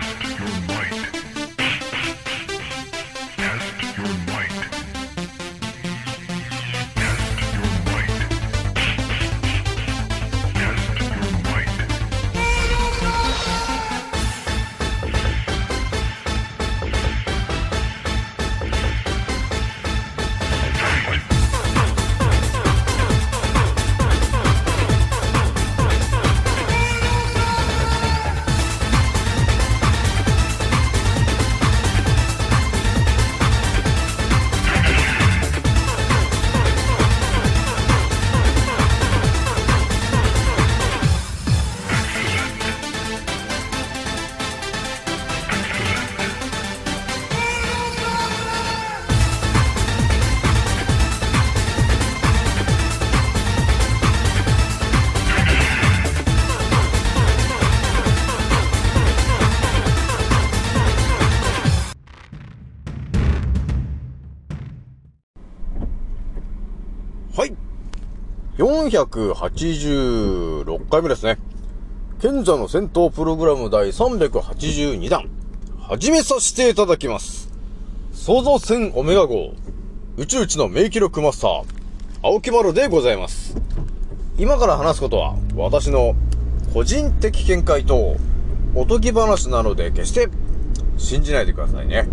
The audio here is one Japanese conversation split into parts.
Test your might. 486回目ですね。賢者の戦闘プログラム第382弾。始めさせていただきます。創造船オメガ号。宇宙一の名記録マスター。青木丸でございます。今から話すことは、私の個人的見解と、おとぎ話なので決して信じないでくださいね。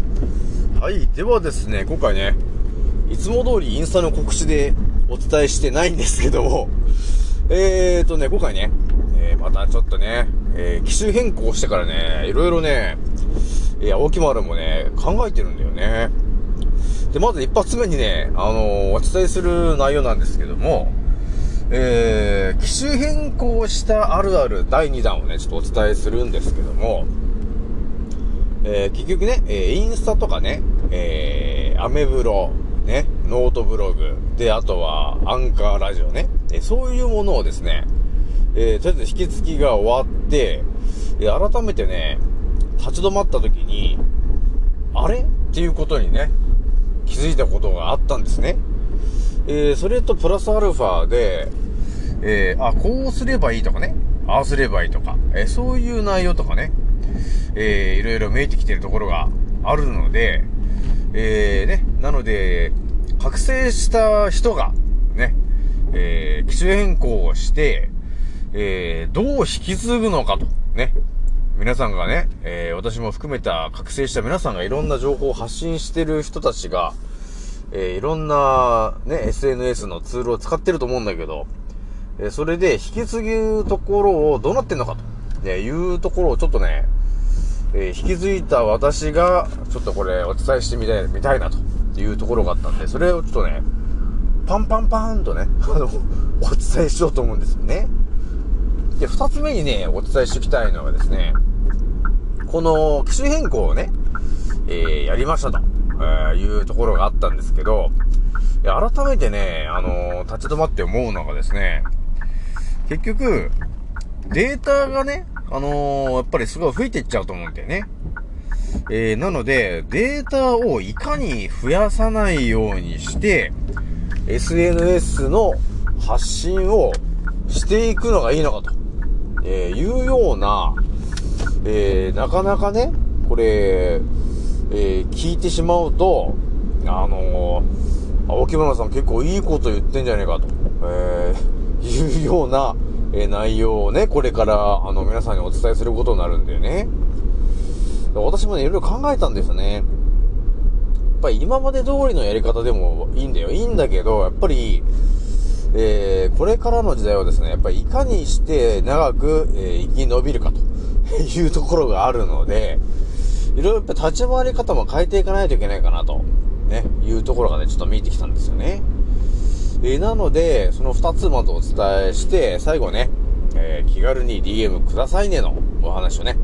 はい。ではですね、今回ね、いつも通りインスタの告知でお伝えしてないんですけども、えーとね、今回ね、えーまたちょっとね、えー機種変更してからね、いろいろね、いや、大木丸もね、考えてるんだよね。で、まず一発目にね、あのーお伝えする内容なんですけども、えー、機種変更したあるある第2弾をね、ちょっとお伝えするんですけども、えー結局ね、えーインスタとかね、えーアメブロ、ね、ノートブログ、で、あとは、アンカーラジオね、えそういうものをですね、えーとりあえず引き継ぎが終わって、え改めてね、立ち止まった時に、あれ？っていうことにね、気づいたことがあったんですね。えーそれとプラスアルファで、えーあ、こうすればいいとかね、ああすればいいとか、えーそういう内容とかね、えーいろいろ見えてきてるところがあるので、えーね、なので、覚醒した人が、ね、えー機種変更をして、えーどう引き継ぐのかと、ね、皆さんがね、えー私も含めた覚醒した皆さんがいろんな情報を発信してる人たちが、えーいろんなね、SNS のツールを使ってると思うんだけど、えーそれで引き継ぐところをどうなってんのかと、ね、いうところをちょっとね、えー引き継いだ私が、ちょっとこれお伝えしてみたい、みたいなというところがあったんで、それをちょっとね、パンパンパーンとね、あの、お伝えしようと思うんですよね。で、二つ目にね、お伝えしておきたいのがですね、この機種変更をね、えーやりましたと、えいうところがあったんですけど、改めてね、あのー立ち止まって思うのがですね、結局、データがね、あのーやっぱりすごい増えていっちゃうと思うんだよね。えーなので、データをいかに増やさないようにして、SNS の発信をしていくのがいいのかと、えーいうような、えーなかなかね、これ、えー聞いてしまうと、あのー、青木村さん結構いいこと言ってんじゃねえかと、えーいうような、え内容をね、これから、あの、皆さんにお伝えすることになるんだよね。私もね、いろいろ考えたんですよね。やっぱり今まで通りのやり方でもいいんだよ。いいんだけど、やっぱり、えーこれからの時代はですね、やっぱりいかにして長く、えー生き延びるかと いうところがあるので、いろいろやっぱ立ち回り方も変えていかないといけないかなと、ね、いうところがね、ちょっと見えてきたんですよね。えーなので、その二つまずお伝えして、最後ね、えー気軽に DM くださいねのお話をね、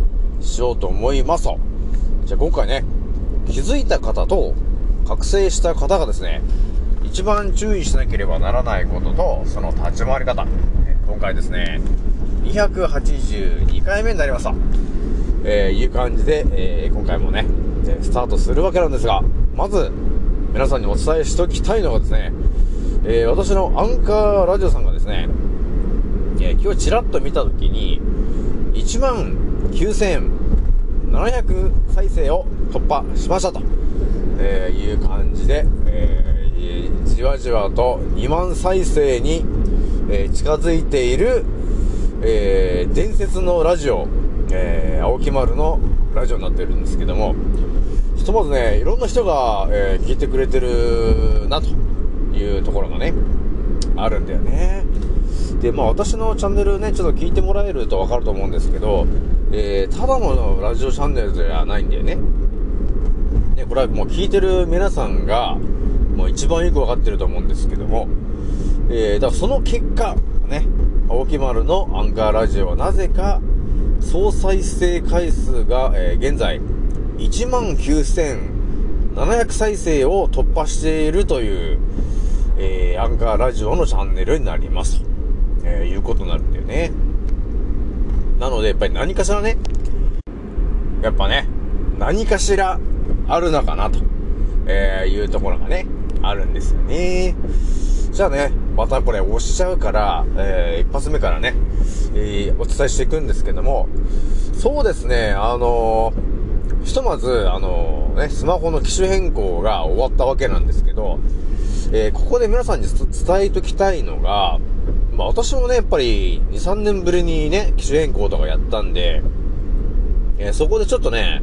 しようと思いますと。じゃあ今回ね、気づいた方と覚醒した方がですね、一番注意しなければならないことと、その立ち回り方。今回ですね、282回目になりました。えーいう感じで、えー今回もね、スタートするわけなんですが、まず、皆さんにお伝えしておきたいのがですね、えー私のアンカーラジオさんがですね、えー今日ちらっと見たときに、1万9700再生を突破しましたと、えーいう感じで、えーじわじわと2万再生に、え近づいている、え伝説のラジオ、えー青木丸のラジオになってるんですけども、ひとまずね、いろんな人が、え聞いてくれてるなと。いうところがね、あるんだよね。で、まあ私のチャンネルね、ちょっと聞いてもらえるとわかると思うんですけど、えーただのラジオチャンネルじゃないんだよね。ね、これはもう聞いてる皆さんが、もう一番よくわかってると思うんですけども、えー、だからその結果、ね、青木丸のアンカーラジオはなぜか、総再生回数が、えー現在、1万9700再生を突破しているという、えーアンカーラジオのチャンネルになります。と、えーいうことになるんだよね。なので、やっぱり何かしらね、やっぱね、何かしらあるのかなと、えーいうところがね、あるんですよね。じゃあね、またこれ押しちゃうから、えー一発目からね、えーお伝えしていくんですけども、そうですね、あのーひとまず、あのね、スマホの機種変更が終わったわけなんですけど、えーここで皆さんに伝えときたいのが、まあ私もね、やっぱり2、3年ぶりにね、機種変更とかやったんで、えーそこでちょっとね、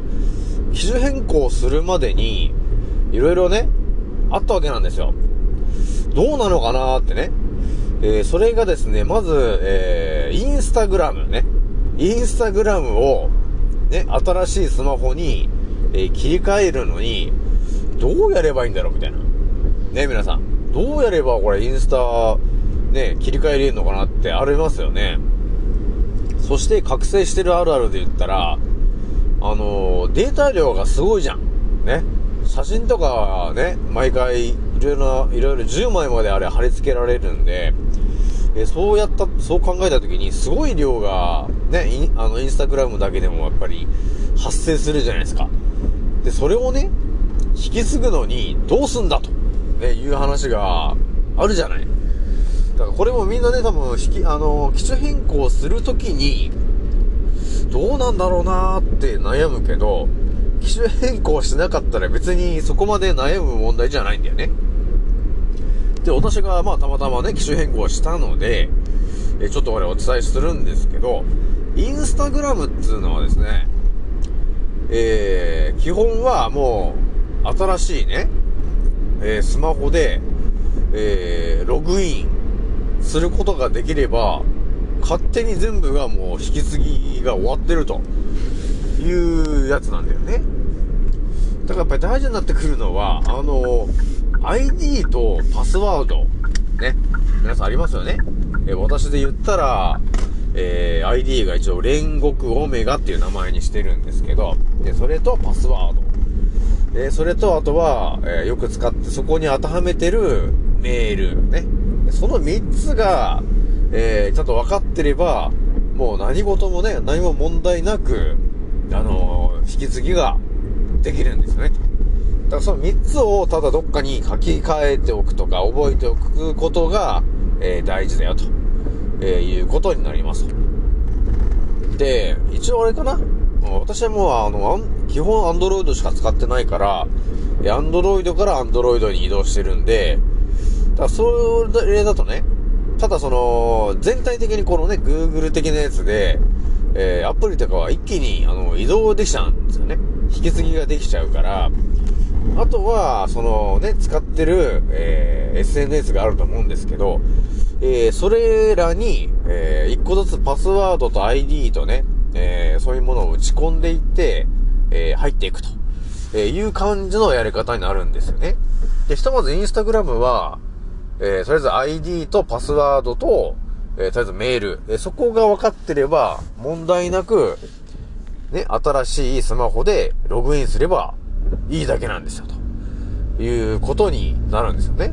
機種変更するまでに、いろいろね、あったわけなんですよ。どうなのかなーってね。えーそれがですね、まず、えーインスタグラムね。インスタグラムを、ね、新しいスマホに、えー切り替えるのに、どうやればいいんだろうみたいな。ね、皆さん。どうやればこれインスタ、ね、切り替えれるのかなってありますよね。そして覚醒してるあるあるで言ったら、あのデータ量がすごいじゃん。ね。写真とかね、毎回、いろいろ、いろいろ10枚まであれ貼り付けられるんで、えそうやった、そう考えたときに、すごい量が、ね、インあの、インスタグラムだけでもやっぱり発生するじゃないですか。で、それをね、引き継ぐのに、どうすんだと、ね、いう話があるじゃない。だからこれもみんなね、多分、引き、あの、機種変更するときに、どうなんだろうなーって悩むけど、機種変更しなかったら別にそこまで悩む問題じゃないんだよね。で、私がまあたまたまね、機種変更したので、えちょっとこれお伝えするんですけど、インスタグラムっつうのはですね、えー、基本はもう、新しいね、えースマホで、えー、ログインすることができれば、勝手に全部がもう引き継ぎが終わってるというやつなんだよね。だからやっぱり大事になってくるのは、あの、ID とパスワード、ね、皆さんありますよね。えー私で言ったら、えー ID が一応煉獄オメガっていう名前にしてるんですけど、で、それとパスワード。えそれとあとは、えーよく使ってそこに当てはめてるメールね。その3つが、えーちゃんと分かってれば、もう何事もね、何も問題なく、あのー引き継ぎができるんですよね。だからその3つをただどっかに書き換えておくとか覚えておくことが、えー大事だよと、えいうことになります。で、一応あれかな私はもうあの、基本アンドロイドしか使ってないから、アンドロイドからアンドロイドに移動してるんで、だからそれだとね、ただその、全体的にこのね、Google 的なやつで、えーアプリとかは一気に、あの、移動できちゃうんですよね。引き継ぎができちゃうから、あとは、そのね、使ってる、えー SNS があると思うんですけど、えーそれらに、えー一個ずつパスワードと ID とね、えーそういうものを打ち込んでいって、えー入っていくと、えいう感じのやり方になるんですよね。で、ひとまずインスタグラムは、えーとりあえず ID とパスワードと、えーとりあえずメール、えーそこが分かってれば、問題なく、ね、新しいスマホでログインすればいいだけなんですよ、ということになるんですよね。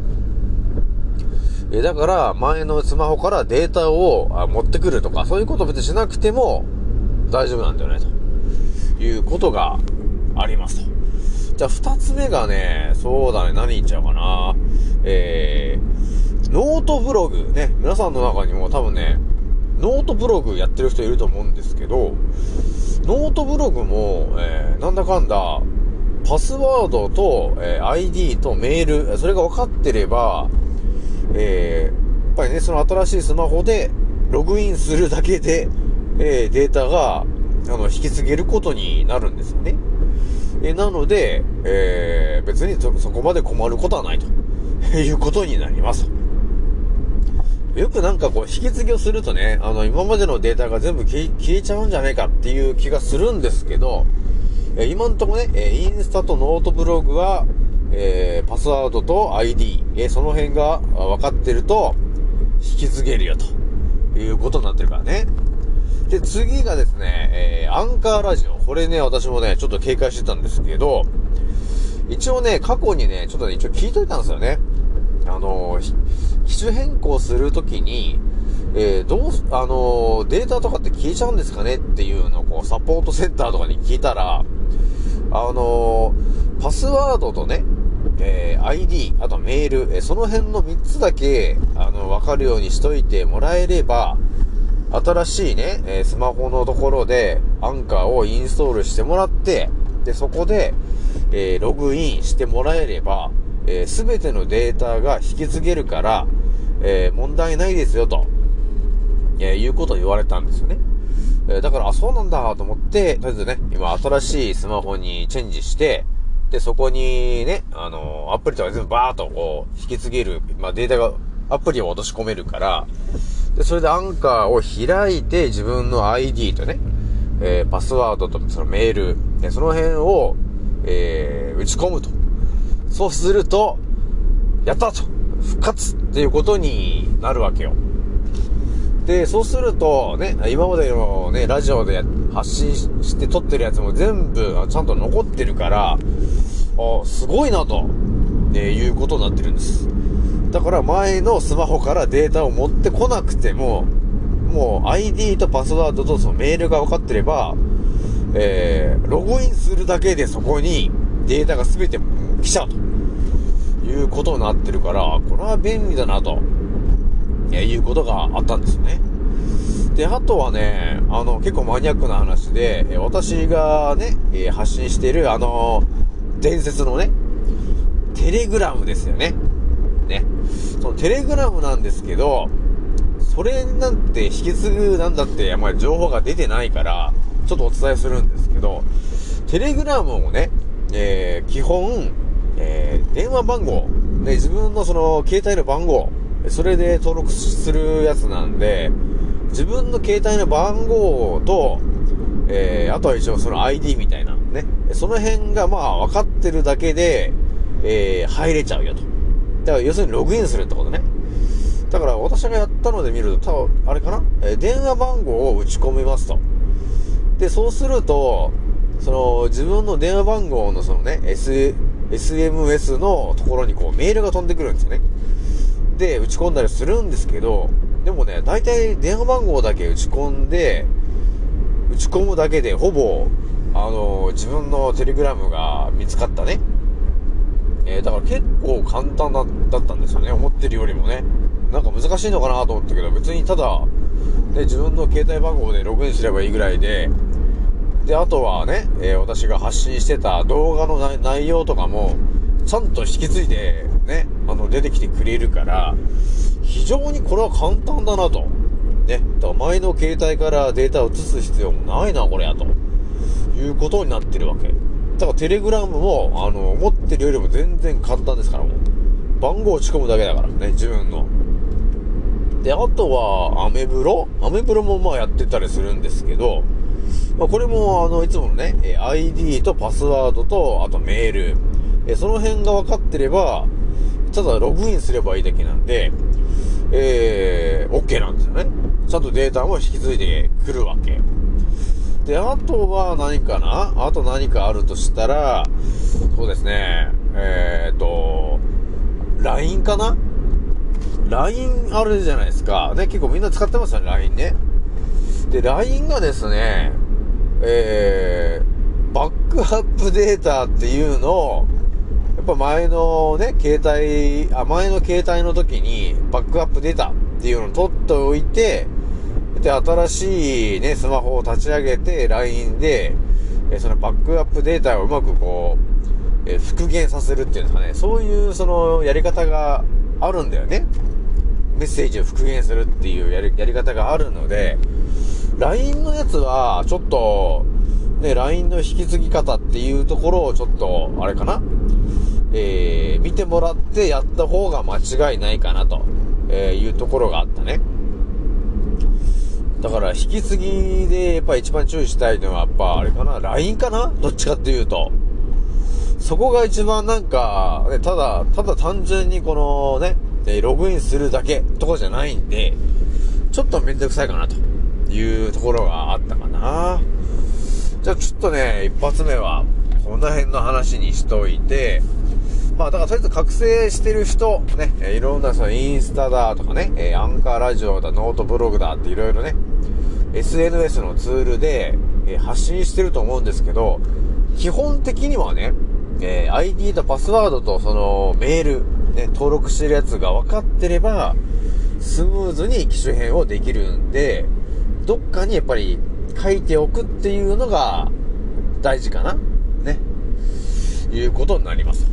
えだから、前のスマホからデータを持ってくるとか、そういうこと別にしなくても大丈夫なんだよね、ということがありますと。じゃあ、二つ目がね、そうだね、何言っちゃうかな。えー、ノートブログ、ね、皆さんの中にも多分ね、ノートブログやってる人いると思うんですけど、ノートブログも、えーなんだかんだ、パスワードと、えー ID とメール、それが分かってれば、えーやっぱりね、その新しいスマホでログインするだけで、えーデータが、あの、引き継げることになるんですよね。えーなので、えー別にそそこまで困ることはないと いうことになります。よくなんかこう、引き継ぎをするとね、あの、今までのデータが全部消え消えちゃうんじゃないかっていう気がするんですけど、え今んとこね、えインスタとノートブログは、えーパスワードと ID、えーその辺が分かってると、引き継げるよということになってるからね。で、次がですね、えーアンカーラジオ。これね、私もね、ちょっと警戒してたんですけど、一応ね、過去にね、ちょっとね、一応聞いといたんですよね。あのー、機種変更するときに、えー、どう、あのー、データとかって消えちゃうんですかね？っていうのを、こう、サポートセンターとかに聞いたら、あのー、パスワードとね、え ID、あとメール、えその辺の3つだけ、あの、わかるようにしといてもらえれば、新しいね、えスマホのところで、アンカーをインストールしてもらって、で、そこで、えログインしてもらえれば、えすべてのデータが引き継げるから、えー問題ないですよ、と、えーいうことを言われたんですよね。えだから、あ、そうなんだと思って、とりあえずね、今新しいスマホにチェンジして、で、そこにね、あのアプリとか全部バーっとこう、引き継げる、まあ、データが、アプリを落とし込めるから、で、それでアンカーを開いて、自分の ID とね、えーパスワードとそのメール、えその辺を、えー打ち込むと。そうすると、やったと復活っていうことになるわけよ。で、そうすると、ね、今までのね、ラジオで発信して撮ってるやつも全部ちゃんと残ってるから、あ、すごいなと、えいうことになってるんです。だから前のスマホからデータを持ってこなくても、もう ID とパスワードとそのメールが分かってれば、えー、ログインするだけでそこにデータが全て来ちゃうということになってるから、これは便利だなと、えーいうことがあったんですよね。で、あとはね、あの、結構マニアックな話で、え私がね、え発信している、あの伝説のね、テレグラムですよ。ね。そのテレグラムなんですけど、それなんて引き継ぐなんだって、あんまり情報が出てないから、ちょっとお伝えするんですけど、テレグラムをね、えー基本、えー電話番号、ね、自分のその携帯の番号、それで登録するやつなんで、自分の携帯の番号と、えーあとは一応その ID みたいな、ね、その辺がまあ分かってるだけで、えー入れちゃうよと。だから要するにログインするってことね。だから私がやったので見ると、多分あれかな、えー電話番号を打ち込みますと。で、そうすると、その、自分の電話番号のそのね、S、SMS のところにこうメールが飛んでくるんですよね。で、打ち込んだりするんですけど、でもね、大体電話番号だけ打ち込んで、打ち込むだけでほぼ、あの自分のテレグラムが見つかったね。えーだから結構簡単だったんですよね。思ってるよりもね。なんか難しいのかなと思ったけど、別にただ、ね、自分の携帯番号でログインすればいいぐらいで、で、あとはね、えー私が発信してた動画の内内容とかも、ちゃんと引き継いで、ね、あの、出てきてくれるから、非常にこれは簡単だなと。ね、だから前の携帯からデータを移す必要もないな、これやと。いうことになってるわけ。だからテレグラムも、あの、思ってるよりも全然簡単ですから、もう。番号を打ち込むだけだからね、自分の。で、あとは、アメブロ？アメブロもまあやってたりするんですけど、まあ、これも、あの、いつものね、ID とパスワードと、あとメール、えその辺が分かってれば、ただログインすればいいだけなんで、えー、OK なんですよね。ちゃんとデータも引き継いでくるわけ。で、あとは何かな？あと何かあるとしたら、そうですね、えーと、LINE かな ?LINE あるじゃないですか。ね、結構みんな使ってますよね、LINE ね。で、LINE がですね、えー、バックアップデータっていうのを、やっぱ前のね、携帯、あ、前の携帯の時にバックアップデータっていうのを取っておいて、で、新しいね、スマホを立ち上げて、LINE で、えそのバックアップデータをうまくこう、え復元させるっていうんですかね、そういうそのやり方があるんだよね。メッセージを復元するっていうやりやり方があるので、LINE のやつは、ちょっと、ね、LINE の引き継ぎ方っていうところをちょっと、あれかなえー、見てもらってやった方が間違いないかなと、えいうところがあったね。だから、引き継ぎでやっぱ一番注意したいのは、やっぱあれかな ?LINE かな？どっちかっていうと。そこが一番なんか、ね、ただ、ただ単純にこのね、ログインするだけとかじゃないんで、ちょっとめんどくさいかなというところがあったかな。じゃあちょっとね、一発目は、この辺の話にしといて、まあだからとりあえず覚醒してる人、ね、いろんなそのインスタだとかね、アンカーラジオだ、ノートブログだっていろいろね、SNS のツールで、え発信してると思うんですけど、基本的にはね、え ID とパスワードとそのメール、ね、登録してるやつが分かってれば、スムーズに機種変をできるんで、どっかにやっぱり書いておくっていうのが大事かなね。いうことになります。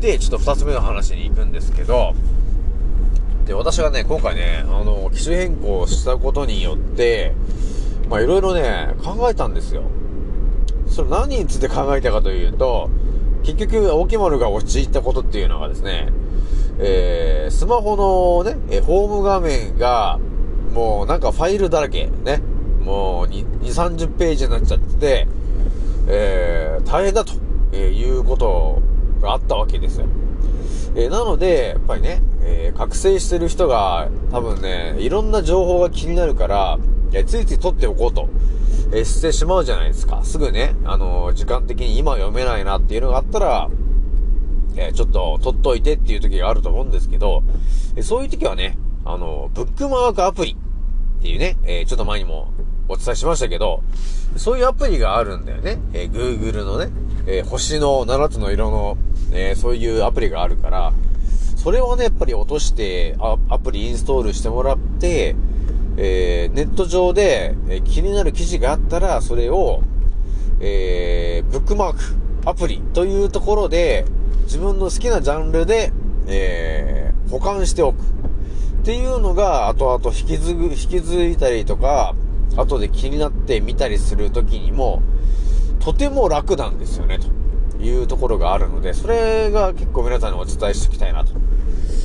で、ちょっと二つ目の話に行くんですけど、で、私がね、今回ね、あの、機種変更したことによって、まあいろいろね、考えたんですよ。それ何について考えたかというと、結局、青木丸が陥ったことっていうのがですね、えー、スマホのね、えホーム画面が、もうなんかファイルだらけ、ね。もう2、2 30ページになっちゃってて、えー、大変だと、えいうことがあったわけですよ。えーなので、やっぱりね、えー覚醒してる人が多分ね、いろんな情報が気になるから、えついつい取っておこうと、えしてしまうじゃないですか。すぐね、あの時間的に今読めないなっていうのがあったら、えちょっと取っといてっていう時があると思うんですけど、えそういう時はね、あのブックマークアプリっていうね、えちょっと前にもお伝えしましたけど、そういうアプリがあるんだよね。えー Google のね、えー星の7つの色の、えーそういうアプリがあるから、それをね、やっぱり落として、あアプリインストールしてもらって、えーネット上で、えー気になる記事があったら、それを、えーブックマーク、アプリというところで、自分の好きなジャンルで、えー保管しておく。っていうのが、後々引き継ぐ、引き継いだりとか、後で気になって見たりするときにも、とても楽なんですよね、というところがあるので、それが結構皆さんにお伝えしておきたいな、と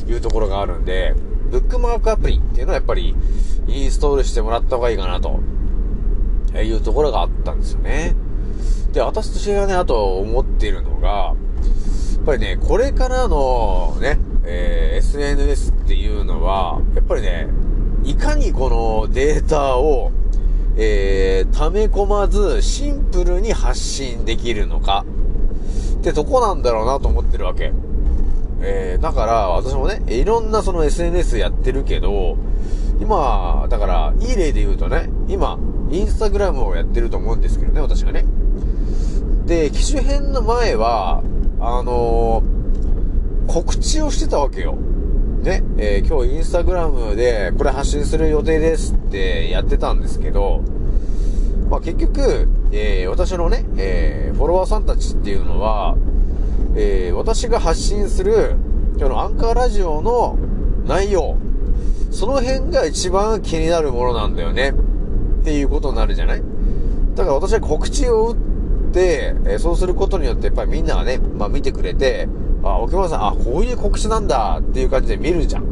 いうところがあるんで、ブックマークアプリっていうのはやっぱり、インストールしてもらった方がいいかな、というところがあったんですよね。で、私がね、あと思っているのが、やっぱりね、これからのね、えー SNS っていうのは、やっぱりね、いかにこのデータを、えー、溜め込まず、シンプルに発信できるのか、ってとこなんだろうなと思ってるわけ。えー、だから、私もね、いろんなその SNS やってるけど、今、だから、いい例で言うとね、今、インスタグラムをやってると思うんですけどね、私がね。で、機種編の前は、あのー告知をしてたわけよ。ね、えー今日インスタグラムでこれ発信する予定ですってやってたんですけど、まあ結局、えー私のね、えーフォロワーさんたちっていうのは、え私が発信する、今日のアンカーラジオの内容、その辺が一番気になるものなんだよね。っていうことになるじゃない？だから私は告知を打って、えそうすることによってやっぱりみんながね、まあ見てくれて、あ、沖村さん、あ、こういう告知なんだっていう感じで見るじゃん。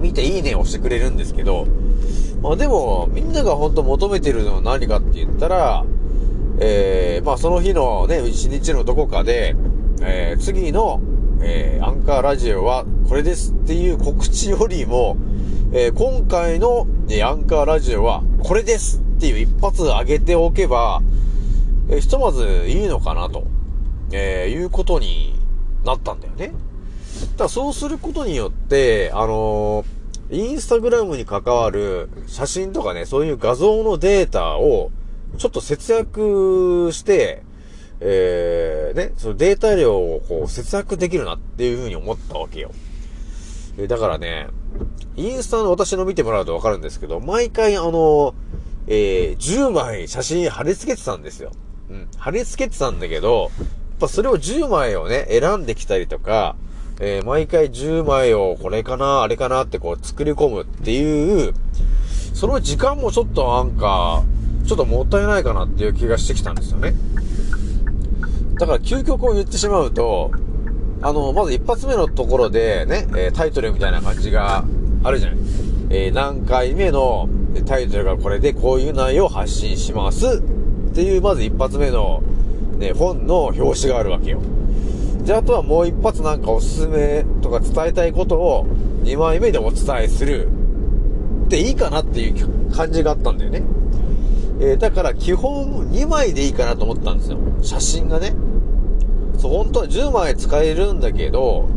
見ていいねを押してくれるんですけど、まあでも、みんなが本当求めてるのは何かって言ったら、えー、まあその日のね、一日のどこかで、えー、次の、えー、アンカーラジオはこれですっていう告知よりも、えー、今回の、えーアンカーラジオはこれですっていう一発上げておけば、えーひとまずいいのかなと、えーいうことになったんだよね。だそうすることによって、あのーインスタグラムに関わる写真とかね、そういう画像のデータをちょっと節約して、えー、ね、そのデータ量をこう節約できるなっていうふうに思ったわけよ。えだからね、インスタの私の見てもらうとわかるんですけど、毎回あの、えー10枚写真貼り付けてたんですよ。うん。貼り付けてたんだけど、ぱそれを10枚をね、選んできたりとか、えー毎回10枚をこれかな、あれかなってこう作り込むっていう、その時間もちょっとなんか、ちょっともったいないかなっていう気がしてきたんですよね。だから究極を言ってしまうと、あの、まず一発目のところでね、えタイトルみたいな感じがあるじゃない。えー何回目のタイトルがこれでこういう内容を発信しますっていう、まず一発目の、ね、本の表紙があるわけよ。で、あとはもう一発なんかおすすめとか伝えたいことを2枚目でお伝えするっていいかなっていう感じがあったんだよね。えーだから基本2枚でいいかなと思ったんですよ。写真がね。そう、本当は10枚使えるんだけど、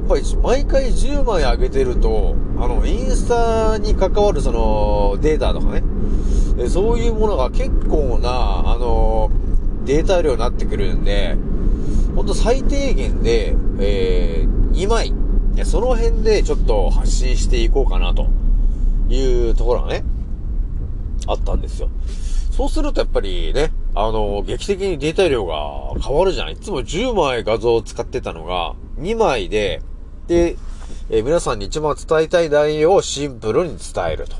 やっぱり毎回10枚上げてると、あの、インスタに関わるそのデータとかね、そういうものが結構な、あのデータ量になってくるんで、ほんと最低限で、えー、2枚、その辺でちょっと発信していこうかなと。いうところがね、あったんですよ。そうするとやっぱりね、あの、劇的にデータ量が変わるじゃない。いつも10枚画像を使ってたのが、2枚で、で、えー皆さんに一番伝えたい内容をシンプルに伝えると、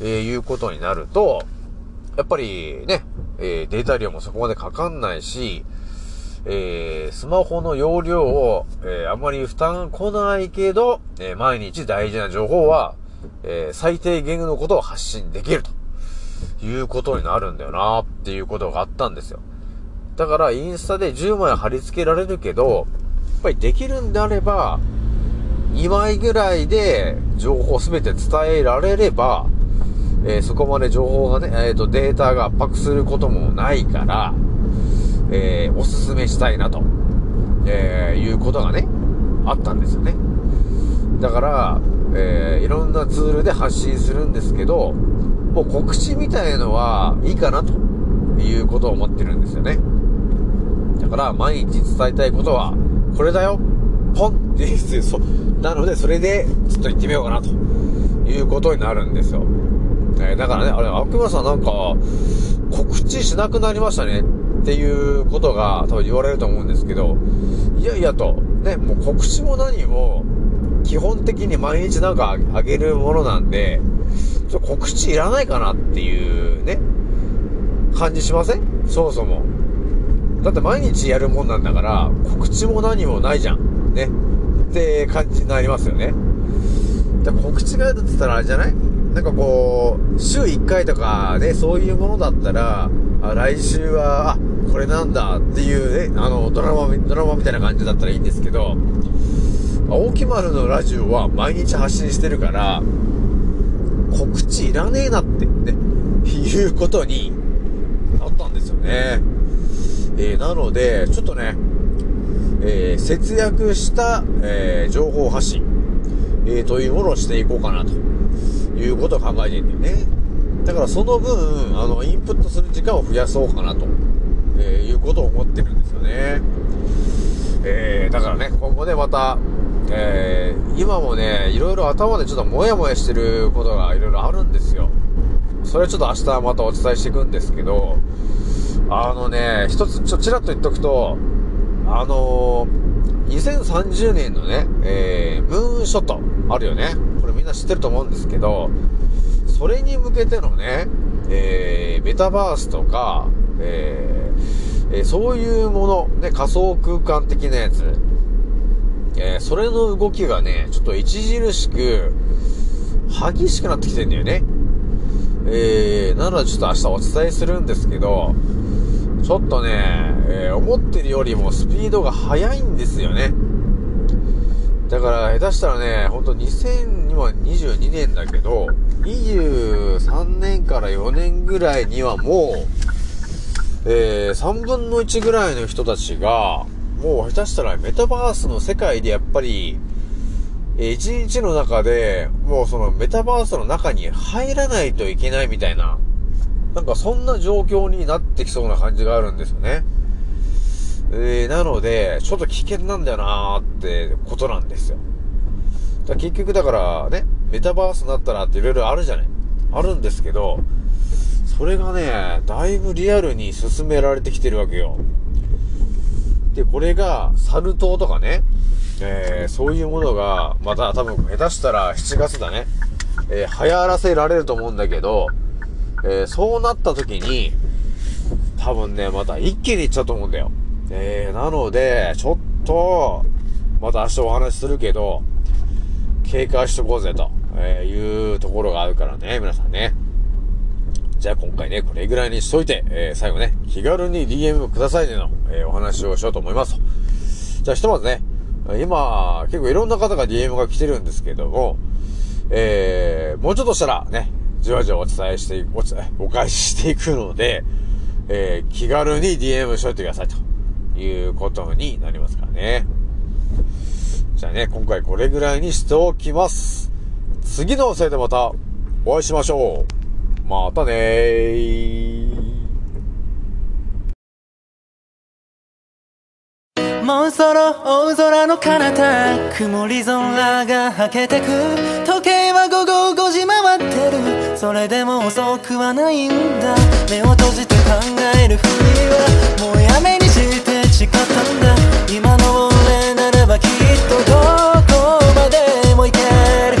えーいうことになると、やっぱりね、えデータ量もそこまでかかんないし、えースマホの容量を、えーあんまり負担来ないけど、えー毎日大事な情報は、え最低限のことを発信できるということになるんだよなっていうことがあったんですよ。だからインスタで10枚貼り付けられるけど、やっぱりできるんであれば、2枚ぐらいで情報すべて伝えられれば、えーそこまで情報がね、えっ、と、データが圧迫することもないから、えーおすすめしたいなと、えいうことがね、あったんですよね。だから、えいろんなツールで発信するんですけど、もう告知みたいのはいいかなということを思ってるんですよね。だから、毎日伝えたいことは、これだよポンって言う、そう。なので、それで、ちょっと行ってみようかなということになるんですよ。えーだからね、あれ、悪魔さんなんか、告知しなくなりましたねっていうことが多分言われると思うんですけど、いやいやと、ね、もう告知も何も、基本的に毎日なんかあげるものなんで、ちょっと告知いらないかなっていうね、感じしません？そもそも。だって毎日やるもんなんだから、告知も何もないじゃん。ね。って感じになりますよね。で告知がやるって言ったらあれじゃない？なんかこう、週1回とかね、そういうものだったら、あ来週は、あ、これなんだっていうね、あの、ドラマみ、ドラマみたいな感じだったらいいんですけど、青木丸のラジオは毎日発信してるから、告知いらねえなって、ね、いうことになったんですよね。えーなので、ちょっとね、えー節約した、えー情報発信、えというものをしていこうかなということを考えてるんだよね。だからその分、あの、インプットする時間を増やそうかなと、えーいうことを思ってるんですよね。えーだからね、今後ね、また、えー今もね、いろいろ頭でちょっとモヤモヤしてることがいろいろあるんですよ。それはちょっと明日またお伝えしていくんですけど、あのね、一つちょ、ちらっと言っとくと、あのー、2030年のね、えー、ムーンショット、あるよね。れみんな知ってると思うんですけど、それに向けてのね、えー、メタバースとか、えーそういうもの、ね、仮想空間的なやつ、えーそれの動きがね、ちょっと著しく、激しくなってきてんだよね。えー、なのでちょっと明日お伝えするんですけど、ちょっとね、えー思ってるよりもスピードが速いんですよね。だから下手したらね、ほんと2022年だけど、23年から4年ぐらいにはもう、えー3分の1ぐらいの人たちが、もう下手したらメタバースの世界でやっぱり、えー一日の中で、もうそのメタバースの中に入らないといけないみたいな、なんかそんな状況になってきそうな感じがあるんですよね。えー、なので、ちょっと危険なんだよなーってことなんですよ。だ結局だからね、メタバースになったらっていろいろあるじゃない。あるんですけど、それがね、だいぶリアルに進められてきてるわけよ。で、これが、サル痘とかね、えー、そういうものが、また多分下手したら7月だね、えー、流行らせられると思うんだけど、えー、そうなった時に、多分ね、また一気にいっちゃうと思うんだよ。えー、なので、ちょっと、また明日お話しするけど、警戒しとこうぜと、えいうところがあるからね、皆さんね。じゃあ今回ね、これぐらいにしといて、えー、最後ね、気軽に DM くださいねの、えー、お話をしようと思いますじゃあひとまずね、今、結構いろんな方が DM が来てるんですけども、えー、もうちょっとしたらね、じわじわお伝えしていく、おお返ししていくので、えー、気軽に DM しといてくださいということになりますからね。じゃあね、今回これぐらいにしておきます。次のせいでまたお会いしましょう。またねー。もうそろ大空の彼方曇り空がはけてく時計は午後5時回ってるそれでも遅くはないんだ目を閉じて考えるふりはもうやめにして誓ったんだ今の俺とどこまでも行ける。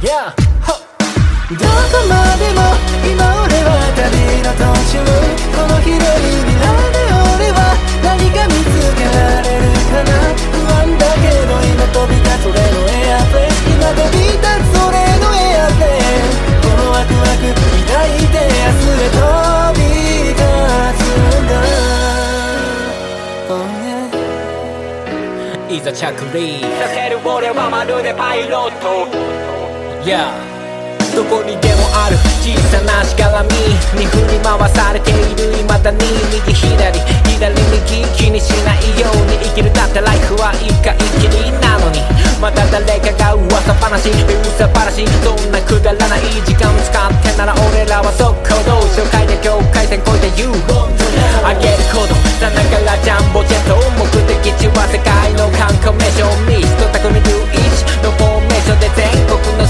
Yeah! どこまでも今俺は旅の途中。この広い未来で俺は何か見つけられるかな。不安だけど今飛び立つ俺のエアプレイ今飛び立つ俺のエアプレイこのワクワク抱いて明日へ飛いざ着陸させる俺はまるでパイロット Yeah どこにでもある小さなしがらみに振り回されている未だに右左左右気にしないように生きるだってライフは一回きりなのにまた誰かが噂話噂話そんなくだらない時間使ってなら俺らは速攻動紹介で境界線越えて You あげる行動さながらジャンボジェット目的地は世界の観光名所ミスト匠11のフォーメーションで全国の